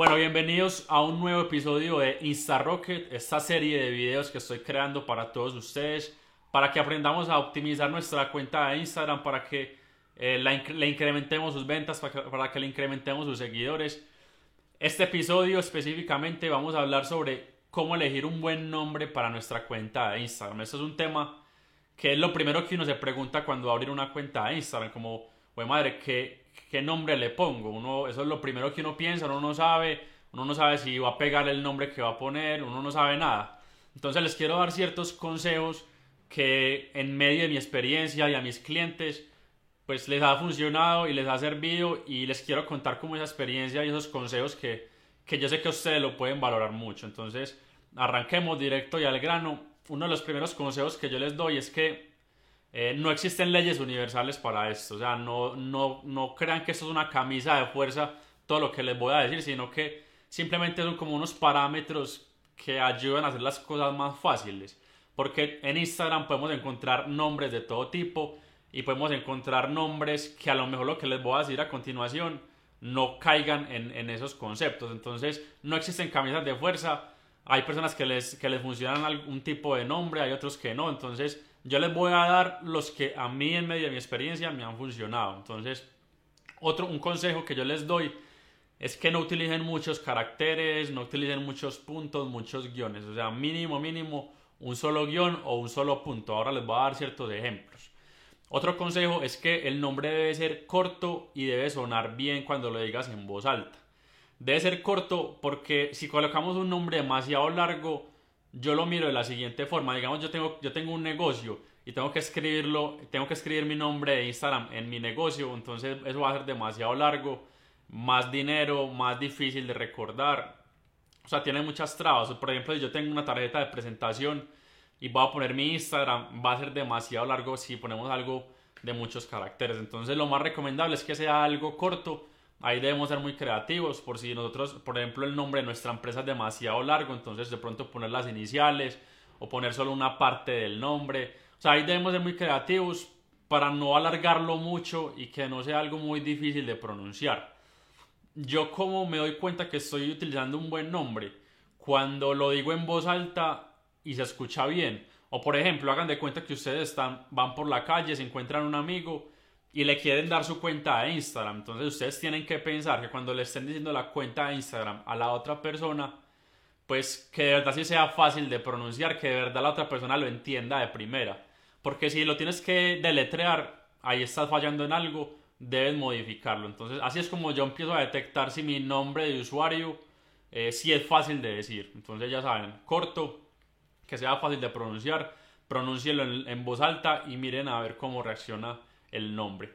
Bueno, bienvenidos a un nuevo episodio de InstaRocket, esta serie de videos que estoy creando para todos ustedes, para que aprendamos a optimizar nuestra cuenta de Instagram, para que eh, le incrementemos sus ventas, para que, le incrementemos sus seguidores. Este episodio específicamente vamos a hablar sobre cómo elegir un buen nombre para nuestra cuenta de Instagram. Esto es un tema que es lo primero que uno se pregunta cuando va a abrir una cuenta de Instagram, como, güey madre, ¿qué, qué nombre le pongo. Uno, eso es lo primero que uno piensa, uno no sabe, uno no sabe si va a pegar el nombre que va a poner, uno no sabe nada. Entonces les quiero dar ciertos consejos que en medio de mi experiencia y a mis clientes pues les ha funcionado y les ha servido y les quiero contar como esa experiencia y esos consejos que, que yo sé que ustedes lo pueden valorar mucho. Entonces arranquemos directo y al grano. Uno de los primeros consejos que yo les doy es que eh, no existen leyes universales para esto, o sea, no, no, no crean que esto es una camisa de fuerza, todo lo que les voy a decir, sino que simplemente son como unos parámetros que ayudan a hacer las cosas más fáciles. Porque en Instagram podemos encontrar nombres de todo tipo y podemos encontrar nombres que a lo mejor lo que les voy a decir a continuación no caigan en, en esos conceptos. Entonces, no existen camisas de fuerza. Hay personas que les, que les funcionan algún tipo de nombre, hay otros que no. Entonces, yo les voy a dar los que a mí en medio de mi experiencia me han funcionado. Entonces, otro, un consejo que yo les doy es que no utilicen muchos caracteres, no utilicen muchos puntos, muchos guiones. O sea, mínimo, mínimo, un solo guion o un solo punto. Ahora les voy a dar ciertos ejemplos. Otro consejo es que el nombre debe ser corto y debe sonar bien cuando lo digas en voz alta. Debe ser corto porque si colocamos un nombre demasiado largo, yo lo miro de la siguiente forma. Digamos, yo tengo, yo tengo un negocio y tengo que escribirlo, tengo que escribir mi nombre de Instagram en mi negocio, entonces eso va a ser demasiado largo, más dinero, más difícil de recordar. O sea, tiene muchas trabas. Por ejemplo, si yo tengo una tarjeta de presentación y voy a poner mi Instagram, va a ser demasiado largo si ponemos algo de muchos caracteres. Entonces, lo más recomendable es que sea algo corto Ahí debemos ser muy creativos por si nosotros, por ejemplo, el nombre de nuestra empresa es demasiado largo, entonces de pronto poner las iniciales o poner solo una parte del nombre. O sea, ahí debemos ser muy creativos para no alargarlo mucho y que no sea algo muy difícil de pronunciar. Yo como me doy cuenta que estoy utilizando un buen nombre cuando lo digo en voz alta y se escucha bien. O por ejemplo, hagan de cuenta que ustedes están, van por la calle, se encuentran un amigo y le quieren dar su cuenta de Instagram. Entonces ustedes tienen que pensar que cuando le estén diciendo la cuenta de Instagram a la otra persona, pues que de verdad sea fácil de pronunciar, que de verdad la otra persona lo entienda de primera. Porque si lo tienes que deletrear, ahí estás fallando en algo, debes modificarlo. Entonces así es como yo empiezo a detectar si mi nombre de usuario eh, es fácil de decir. Entonces ya saben, corto, que sea fácil de pronunciar, pronúncielo en voz alta y miren a ver cómo reacciona el nombre.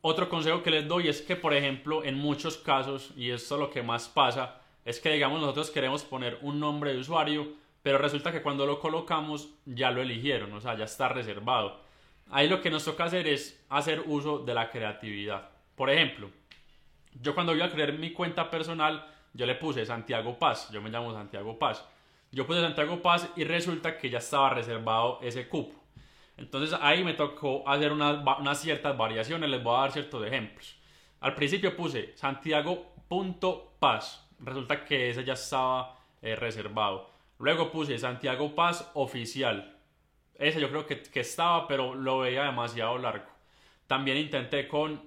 Otro consejo que les doy es que, por ejemplo, en muchos casos, y esto es lo que más pasa, es que, digamos, nosotros queremos poner un nombre de usuario, pero resulta que cuando lo colocamos ya lo eligieron, o sea, ya está reservado. Ahí lo que nos toca hacer es hacer uso de la creatividad. Por ejemplo, yo cuando voy a crear mi cuenta personal, yo le puse Santiago Paz, yo me llamo Santiago Paz. Yo puse Santiago Paz y resulta que ya estaba reservado ese cupo. Entonces ahí me tocó hacer unas, ciertas variaciones, les voy a dar ciertos ejemplos. Al principio puse Santiago.paz, resulta que ese ya estaba eh, reservado. Luego puse Santiago Paz oficial. Ese yo creo que, estaba, pero lo veía demasiado largo. También intenté con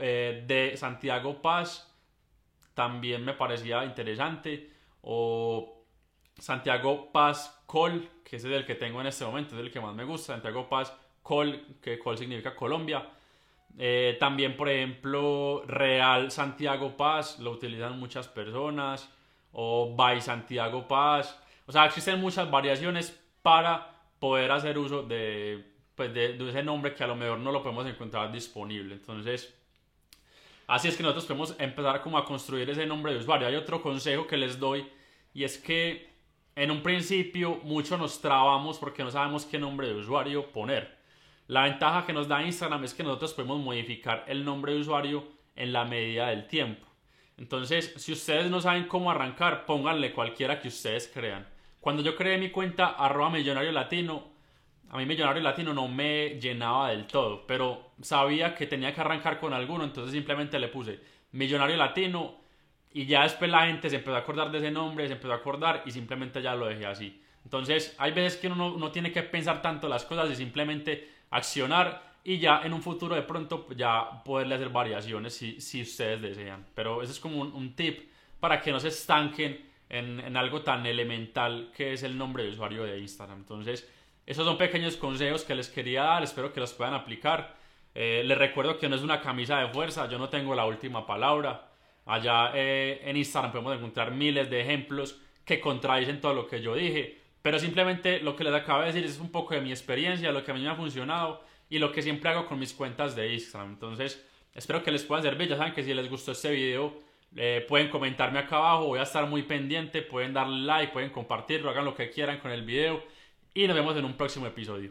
eh, de Santiago Paz, también me parecía interesante. O Santiago Paz Col, que es el que tengo en este momento, es el que más me gusta. Santiago Paz Col, que Col significa Colombia. Eh, también, por ejemplo, Real Santiago Paz, lo utilizan muchas personas. O By Santiago Paz. O sea, existen muchas variaciones para poder hacer uso de, pues de ese nombre que a lo mejor no lo podemos encontrar disponible. Entonces, así es que nosotros podemos empezar como a construir ese nombre de usuario. Hay otro consejo que les doy y es que en un principio mucho nos trabamos porque no sabemos qué nombre de usuario poner. La ventaja que nos da Instagram es que nosotros podemos modificar el nombre de usuario en la medida del tiempo. Entonces, si ustedes no saben cómo arrancar, pónganle cualquiera que ustedes crean. Cuando yo creé mi cuenta arroba millonario latino, a mí millonario latino no me llenaba del todo, pero sabía que tenía que arrancar con alguno, entonces simplemente le puse millonario latino y ya después la gente se empezó a acordar de ese nombre, se empezó a acordar y simplemente ya lo dejé así. Entonces, hay veces que uno no, tiene que pensar tanto las cosas y simplemente accionar y ya en un futuro de pronto ya poderle hacer variaciones si, si ustedes desean. Pero ese es como un, tip para que no se estanquen en, en, algo tan elemental que es el nombre de usuario de Instagram. Entonces, esos son pequeños consejos que les quería dar, espero que los puedan aplicar. Eh, les recuerdo que no es una camisa de fuerza, yo no tengo la última palabra. Allá eh, en Instagram podemos encontrar miles de ejemplos que contradicen todo lo que yo dije, pero simplemente lo que les acabo de decir es un poco de mi experiencia, lo que a mí me ha funcionado y lo que siempre hago con mis cuentas de Instagram. Entonces, espero que les pueda servir. Ya saben que si les gustó este video, eh, pueden comentarme acá abajo, voy a estar muy pendiente, pueden darle like, pueden compartirlo, hagan lo que quieran con el video y nos vemos en un próximo episodio.